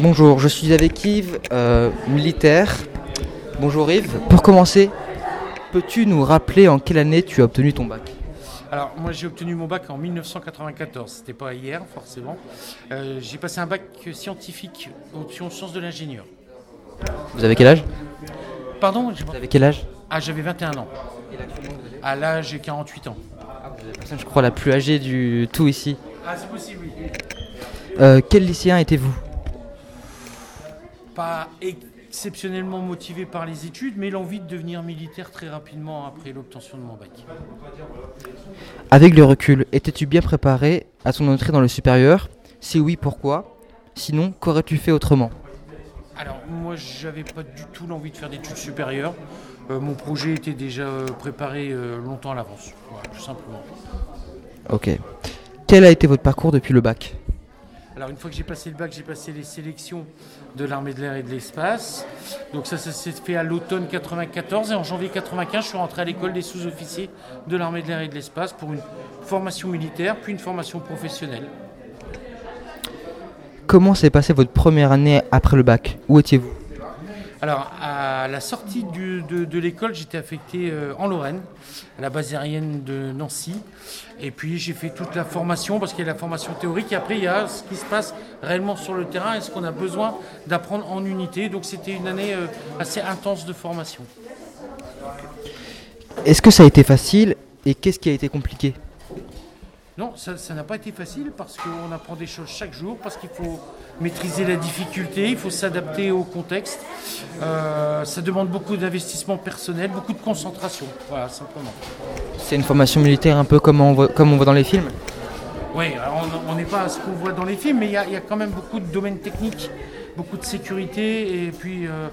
Bonjour, je suis avec Yves, euh, militaire. Bonjour Yves. Pour commencer, peux-tu nous rappeler en quelle année tu as obtenu ton bac? Alors, moi, j'ai obtenu mon bac en 1994. C'était pas hier, forcément. Euh, j'ai passé un bac scientifique, option sciences de l'ingénieur. Vous avez quel âge? Pardon Vous avez quel âge? Ah, j'avais 21 ans. À l'âge, j'ai 48 ans. La personne, je crois, la plus âgée du tout ici. Ah, c'est possible, oui. Euh, quel lycéen étiez-vous? Pas exceptionnellement motivé par les études, mais l'envie de devenir militaire très rapidement après l'obtention de mon bac. Avec le recul, étais-tu bien préparé à ton entrée dans le supérieur? Si oui, pourquoi? Sinon, qu'aurais-tu fait autrement? Alors, moi, j'avais pas du tout l'envie de faire d'études supérieures. Euh, mon projet était déjà euh, préparé euh, longtemps à l'avance, Voilà, tout simplement. Ok. Quel a été votre parcours depuis le bac? Alors une fois que j'ai passé le bac, j'ai passé les sélections de l'armée de l'air et de l'espace. Donc ça, ça s'est fait à l'automne 94 et en janvier 95, je suis rentré à l'école des sous-officiers de l'armée de l'air et de l'espace pour une formation militaire puis une formation professionnelle. Comment s'est passée votre première année après le bac? Où étiez-vous? Alors à la sortie de l'école, j'étais affecté euh, en Lorraine, à la base aérienne de Nancy. Et puis j'ai fait toute la formation parce qu'il y a la formation théorique et après il y a ce qui se passe réellement sur le terrain et ce qu'on a besoin d'apprendre en unité. Donc c'était une année euh, assez intense de formation. Est-ce que ça a été facile et qu'est-ce qui a été compliqué? Non, ça n'a pas été facile parce qu'on apprend des choses chaque jour, parce qu'il faut maîtriser la difficulté, il faut s'adapter au contexte. Euh, ça demande beaucoup d'investissement personnel, beaucoup de concentration. Voilà, simplement. C'est une formation militaire un peu comme on voit, comme on voit dans les films Oui, on n'est pas à ce qu'on voit dans les films, mais il y, a- il y a quand même beaucoup de domaines techniques, beaucoup de sécurité, et puis euh,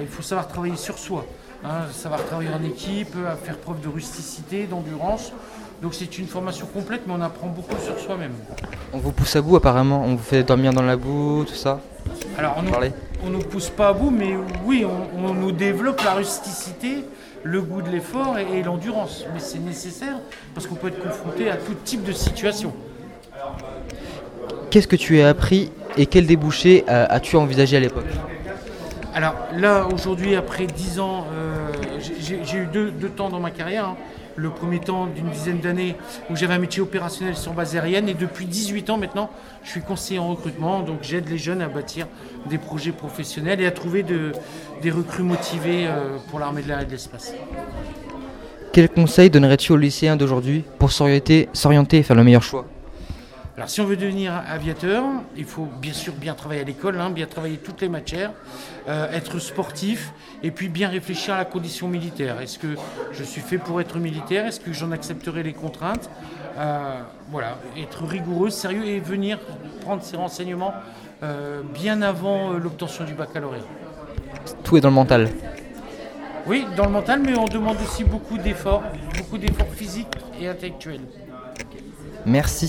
il faut savoir travailler sur soi, hein, savoir travailler en équipe, à faire preuve de rusticité, d'endurance. Donc c'est une formation complète, mais on apprend beaucoup sur soi-même. On vous pousse à bout apparemment, on vous fait dormir dans la boue, tout ça Alors on ne nous pousse pas à bout, mais oui, on, on nous développe la rusticité, le goût de l'effort et, et l'endurance. Mais c'est nécessaire parce qu'on peut être confronté à tout type de situation. Qu'est-ce que tu as appris et quel débouché euh, as-tu envisagé à l'époque? Alors là, aujourd'hui, après 10 ans, euh, j'ai- eu deux, temps dans ma carrière. hein. Le premier temps d'une dizaine d'années où j'avais un métier opérationnel sur base aérienne et depuis 18 ans maintenant, je suis conseiller en recrutement. Donc j'aide les jeunes à bâtir des projets professionnels et à trouver de- des recrues motivées euh, pour l'armée de l'air et de l'espace. Quel conseil donnerais-tu aux lycéens d'aujourd'hui pour s'orienter et faire le meilleur choix? Alors si on veut devenir aviateur, il faut bien sûr bien travailler à l'école, hein, bien travailler toutes les matières, euh, être sportif et puis bien réfléchir à la condition militaire. Est-ce que je suis fait pour être militaire? Est-ce que j'en accepterai les contraintes? Euh, Voilà, être rigoureux, sérieux et venir prendre ces renseignements euh, bien avant l'obtention du baccalauréat. Tout est dans le mental. Oui, dans le mental, mais on demande aussi beaucoup d'efforts, beaucoup d'efforts physiques et intellectuels. Merci.